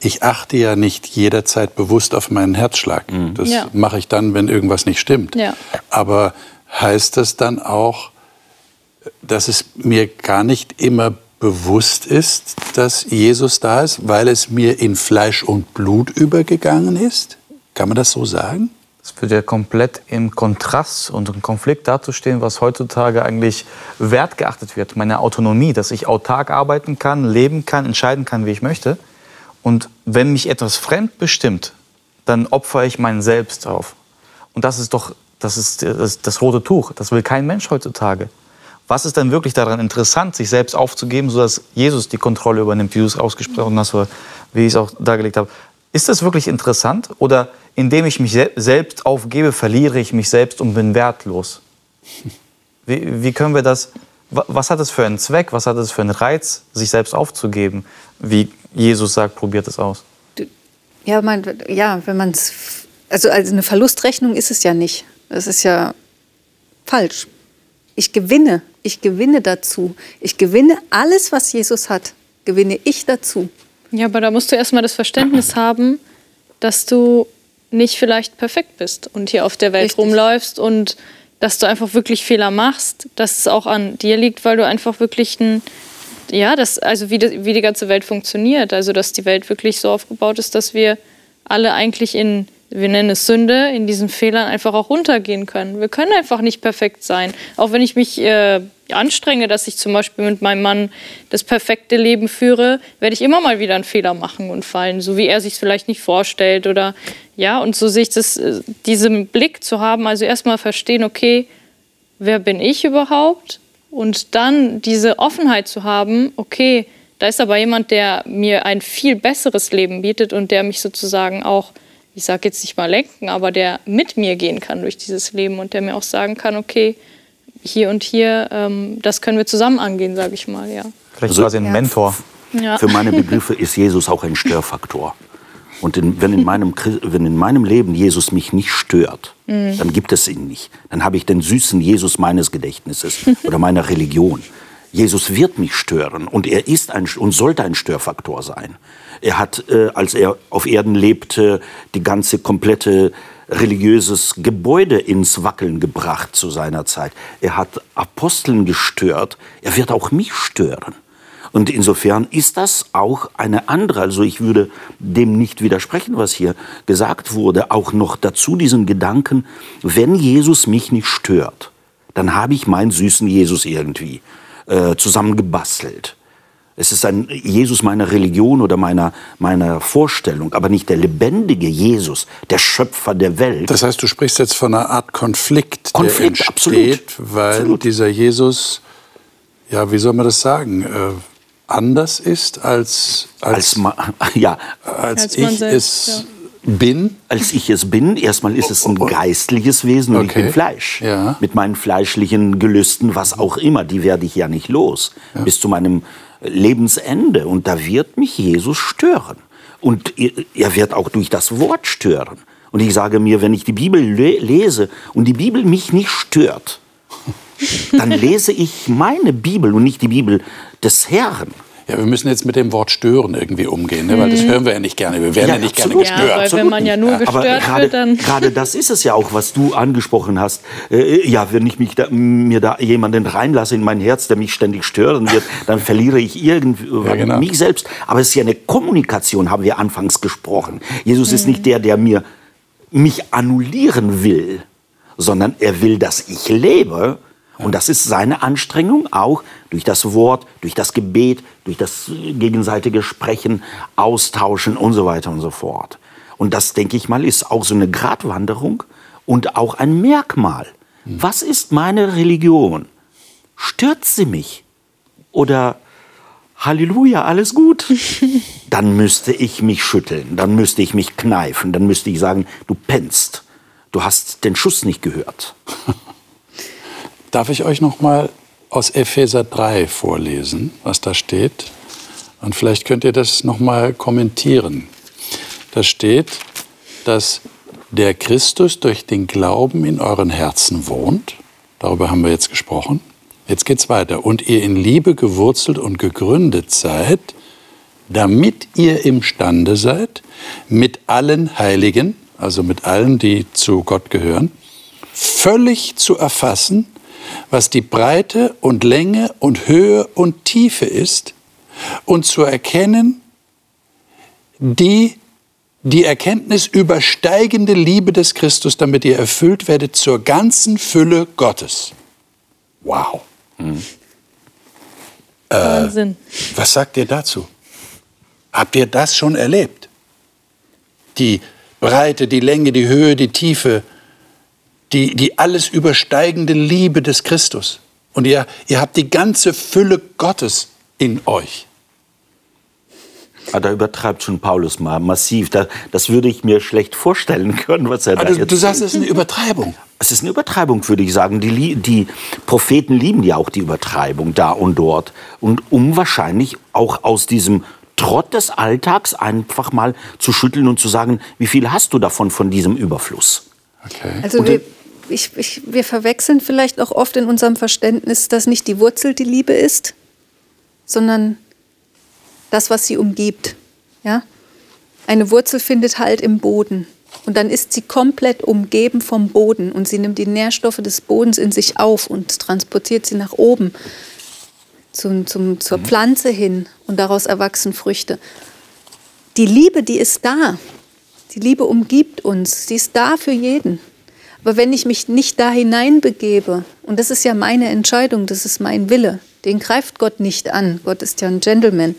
ich achte ja nicht jederzeit bewusst auf meinen Herzschlag. Das Ja. mache ich dann, wenn irgendwas nicht stimmt. Ja. Aber heißt das dann auch, dass es mir gar nicht immer bewusst ist, dass Jesus da ist, weil es mir in Fleisch und Blut übergegangen ist? Kann man das so sagen? Es wird ja komplett im Kontrast und im Konflikt dazu stehen, was heutzutage eigentlich wertgeachtet wird. Meine Autonomie, dass ich autark arbeiten kann, leben kann, entscheiden kann, wie ich möchte. Und wenn mich etwas fremd bestimmt, dann opfere ich mein Selbst auf. Und das ist doch das, ist das, das rote Tuch. Das will kein Mensch heutzutage. Was ist denn wirklich daran interessant, sich selbst aufzugeben, sodass Jesus die Kontrolle übernimmt, wie du es ausgesprochen hast, oder wie ich es auch dargelegt habe? Ist das wirklich interessant oder indem ich mich se selbst aufgebe, verliere ich mich selbst und bin wertlos? [laughs] Wie, wie können wir das, was hat es für einen Zweck, was hat es für einen Reiz, sich selbst aufzugeben? Wie Jesus sagt, probiert es aus. Ja, man, ja wenn man es, also, also eine Verlustrechnung ist es ja nicht. Es ist ja falsch. Ich gewinne, ich gewinne dazu. Ich gewinne alles, was Jesus hat, gewinne ich dazu. Ja, aber da musst du erstmal das Verständnis [clears throat] haben, dass du nicht vielleicht perfekt bist und hier auf der Welt Richtig. rumläufst und dass du einfach wirklich Fehler machst, dass es auch an dir liegt, weil du einfach wirklich ein, ja, das, also wie, die, wie die ganze Welt funktioniert, also dass die Welt wirklich so aufgebaut ist, dass wir alle eigentlich in wir nennen es Sünde, in diesen Fehlern einfach auch runtergehen können. Wir können einfach nicht perfekt sein. Auch wenn ich mich äh, anstrenge, dass ich zum Beispiel mit meinem Mann das perfekte Leben führe, werde ich immer mal wieder einen Fehler machen und fallen, so wie er sich vielleicht nicht vorstellt oder ja. Und so sich das, äh, diesen Blick zu haben, also erstmal verstehen, okay, wer bin ich überhaupt? Und dann diese Offenheit zu haben, okay, da ist aber jemand, der mir ein viel besseres Leben bietet und der mich sozusagen auch ich sage jetzt nicht mal lenken, aber der mit mir gehen kann durch dieses Leben und der mir auch sagen kann, okay, hier und hier, ähm, das können wir zusammen angehen, sage ich mal, ja. Vielleicht also, quasi ein Mentor. Ja. Für meine Begriffe ist Jesus auch ein Störfaktor. Und in, wenn, in meinem, wenn in meinem Leben Jesus mich nicht stört, mhm. dann gibt es ihn nicht. Dann habe ich den süßen Jesus meines Gedächtnisses oder meiner Religion. Jesus wird mich stören und er ist ein, und sollte ein Störfaktor sein. Er hat, äh, als er auf Erden lebte, die ganze komplette religiöses Gebäude ins Wackeln gebracht zu seiner Zeit. Er hat Aposteln gestört. Er wird auch mich stören. Und insofern ist das auch eine andere, also ich würde dem nicht widersprechen, was hier gesagt wurde, auch noch dazu diesen Gedanken, wenn Jesus mich nicht stört, dann habe ich meinen süßen Jesus irgendwie äh, zusammengebastelt. Es ist ein Jesus meiner Religion oder meiner, meiner Vorstellung, aber nicht der lebendige Jesus, der Schöpfer der Welt. Das heißt, du sprichst jetzt von einer Art Konflikt, Konflikt der entsteht, absolut. weil absolut. dieser Jesus, ja, wie soll man das sagen, äh, anders ist als, als, als, [laughs] ja. als, als ich selbst, es ja. Bin? Als ich es bin. Erstmal ist es ein geistliches Wesen und okay. ich bin Fleisch. Ja. Mit meinen fleischlichen Gelüsten, was auch immer, die werde ich ja nicht los. Ja. Bis zu meinem Lebensende. Und da wird mich Jesus stören. Und er wird auch durch das Wort stören. Und ich sage mir, wenn ich die Bibel lese und die Bibel mich nicht stört, [laughs] dann lese ich meine Bibel und nicht die Bibel des Herrn. Ja, wir müssen jetzt mit dem Wort stören irgendwie umgehen, ne? weil das mhm. hören wir ja nicht gerne. Wir werden ja, ja nicht absolut. gerne gestört. Ja, weil wenn man ja nur gestört Aber grade, wird, dann... Gerade das ist es ja auch, was du angesprochen hast. Äh, ja, wenn ich mich da, mir da jemanden reinlasse in mein Herz, der mich ständig stören wird, dann verliere ich irgendwie ja, genau. mich selbst. Aber es ist ja eine Kommunikation, haben wir anfangs gesprochen. Jesus mhm. ist nicht der, der mir mich annullieren will, sondern er will, dass ich lebe und das ist seine Anstrengung auch durch das Wort, durch das Gebet, durch das gegenseitige Sprechen, Austauschen und so weiter und so fort. Und das, denke ich mal, ist auch so eine Gratwanderung und auch ein Merkmal. Was ist meine Religion? Stört sie mich? Oder Halleluja, alles gut? [laughs] Dann müsste ich mich schütteln, dann müsste ich mich kneifen, dann müsste ich sagen, du pennst, du hast den Schuss nicht gehört. [laughs] Darf ich euch noch mal aus Epheser 3 vorlesen, was da steht? Und vielleicht könnt ihr das noch mal kommentieren. Da steht, dass der Christus durch den Glauben in euren Herzen wohnt. Darüber haben wir jetzt gesprochen. Jetzt geht's weiter. Und ihr in Liebe gewurzelt und gegründet seid, damit ihr imstande seid, mit allen Heiligen, also mit allen, die zu Gott gehören, völlig zu erfassen, was die Breite und Länge und Höhe und Tiefe ist und zu erkennen, die die Erkenntnis übersteigende Liebe des Christus, damit ihr erfüllt werdet zur ganzen Fülle Gottes. Wow. Mhm. Wahnsinn. Äh, was sagt ihr dazu? Habt ihr das schon erlebt? Die Breite, die Länge, die Höhe, die Tiefe, die, die alles übersteigende Liebe des Christus. Und ihr, ihr habt die ganze Fülle Gottes in euch. Ah, da übertreibt schon Paulus mal massiv. Da, das würde ich mir schlecht vorstellen können, was er also, da Du sagst, es ist eine Übertreibung. Es ist eine Übertreibung, würde ich sagen. Die, die, Propheten lieben ja auch die Übertreibung da und dort. Und um wahrscheinlich auch aus diesem Trott des Alltags einfach mal zu schütteln und zu sagen, wie viel hast du davon, von diesem Überfluss? Okay. Also wir, ich, ich, wir verwechseln vielleicht auch oft in unserem Verständnis, dass nicht die Wurzel die Liebe ist, sondern das, was sie umgibt. Ja? Eine Wurzel findet Halt im Boden. Und dann ist sie komplett umgeben vom Boden und sie nimmt die Nährstoffe des Bodens in sich auf und transportiert sie nach oben zum, zum, zur mhm. Pflanze hin und daraus erwachsen Früchte. Die Liebe, die ist da. Die Liebe umgibt uns. Sie ist da für jeden. Aber wenn ich mich nicht da hineinbegebe, und das ist ja meine Entscheidung, das ist mein Wille, den greift Gott nicht an. Gott ist ja ein Gentleman.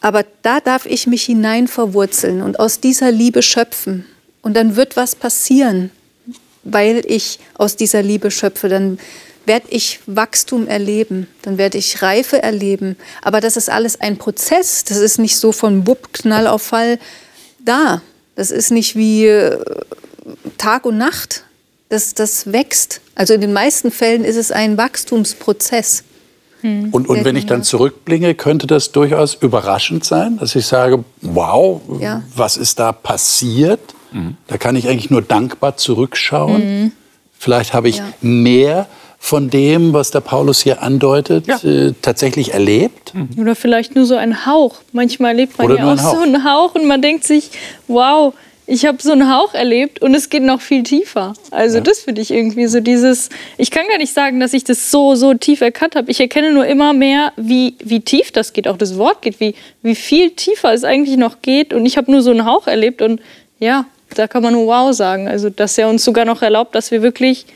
Aber da darf ich mich hinein verwurzeln und aus dieser Liebe schöpfen. Und dann wird was passieren, weil ich aus dieser Liebe schöpfe. Dann werde ich Wachstum erleben, dann werde ich Reife erleben. Aber das ist alles ein Prozess. Das ist nicht so von Wupp, Knall auf Fall da. Das ist nicht wie äh, Tag und Nacht. Das, das wächst. Also in den meisten Fällen ist es ein Wachstumsprozess. Hm. Und, und wenn ich dann zurückblinge, könnte das durchaus überraschend sein, dass ich sage, wow, ja. was ist da passiert? Mhm. Da kann ich eigentlich nur dankbar zurückschauen. Mhm. Vielleicht habe ich ja. mehr von dem, was der Paulus hier andeutet, ja. äh, tatsächlich erlebt. Mhm. Oder vielleicht nur so ein Hauch. Manchmal erlebt man Oder ja auch so einen Hauch und man denkt sich, wow, ich habe so einen Hauch erlebt und es geht noch viel tiefer. Also ja. das finde ich irgendwie so dieses, ich kann gar nicht sagen, dass ich das so, so tief erkannt habe. Ich erkenne nur immer mehr, wie, wie tief das geht, auch das Wort geht, wie, wie viel tiefer es eigentlich noch geht. Und ich habe nur so einen Hauch erlebt und ja, da kann man nur wow sagen. Also dass er uns sogar noch erlaubt, dass wir wirklich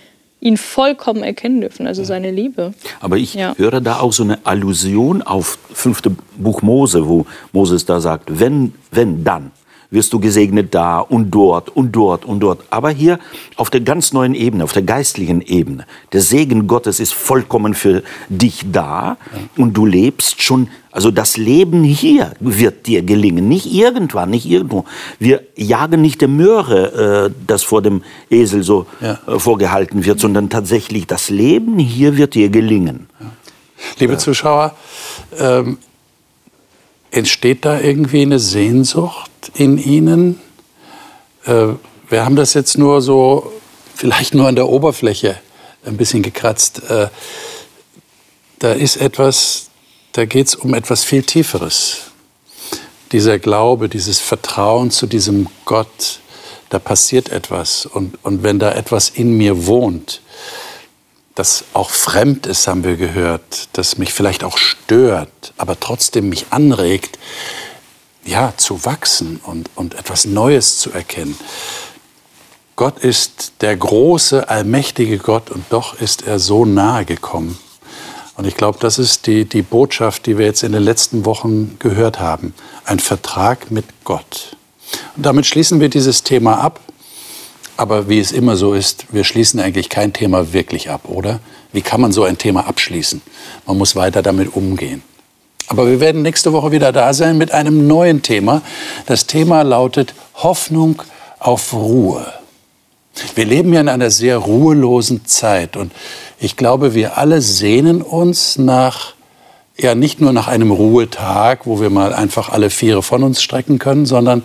ihn vollkommen erkennen dürfen, also seine Liebe. Aber ich ja. höre da auch so eine Allusion auf fünfte Buch Mose, wo Moses da sagt, wenn, wenn, dann wirst du gesegnet da und dort und dort und dort. Aber hier auf der ganz neuen Ebene, auf der geistlichen Ebene. Der Segen Gottes ist vollkommen für dich da und du lebst schon, also das Leben hier wird dir gelingen, nicht irgendwann, nicht irgendwo. Wir jagen nicht der Möhre, äh, das vor dem Esel so ja. äh, vorgehalten wird, sondern tatsächlich das Leben hier wird dir gelingen. Liebe Zuschauer, ähm, entsteht da irgendwie eine Sehnsucht in Ihnen? Äh, wir haben das jetzt nur so, vielleicht nur an der Oberfläche ein bisschen gekratzt. Äh, da ist etwas, da geht es um etwas viel Tieferes. Dieser Glaube, dieses Vertrauen zu diesem Gott, da passiert etwas. Und, und wenn da etwas in mir wohnt, das auch fremd ist, haben wir gehört, das mich vielleicht auch stört, aber trotzdem mich anregt, ja, zu wachsen und, und etwas Neues zu erkennen. Gott ist der große, allmächtige Gott und doch ist er so nahe gekommen. Und ich glaube, das ist die, die Botschaft, die wir jetzt in den letzten Wochen gehört haben. Ein Vertrag mit Gott. Und damit schließen wir dieses Thema ab. Aber wie es immer so ist, wir schließen eigentlich kein Thema wirklich ab, oder? Wie kann man so ein Thema abschließen? Man muss weiter damit umgehen. Aber wir werden nächste Woche wieder da sein mit einem neuen Thema. Das Thema lautet Hoffnung auf Ruhe. Wir leben ja in einer sehr ruhelosen Zeit und ich glaube, wir alle sehnen uns nach, ja nicht nur nach einem Ruhetag, wo wir mal einfach alle Viere von uns strecken können, sondern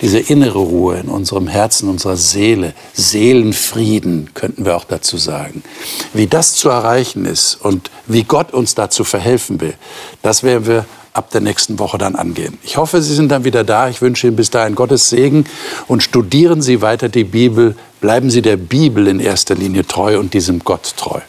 diese innere Ruhe in unserem Herzen, unserer Seele, Seelenfrieden könnten wir auch dazu sagen. Wie das zu erreichen ist und wie Gott uns dazu verhelfen will, das werden wir ab der nächsten Woche dann angehen. Ich hoffe, Sie sind dann wieder da. Ich wünsche Ihnen bis dahin Gottes Segen und studieren Sie weiter die Bibel. Bleiben Sie der Bibel in erster Linie treu und diesem Gott treu.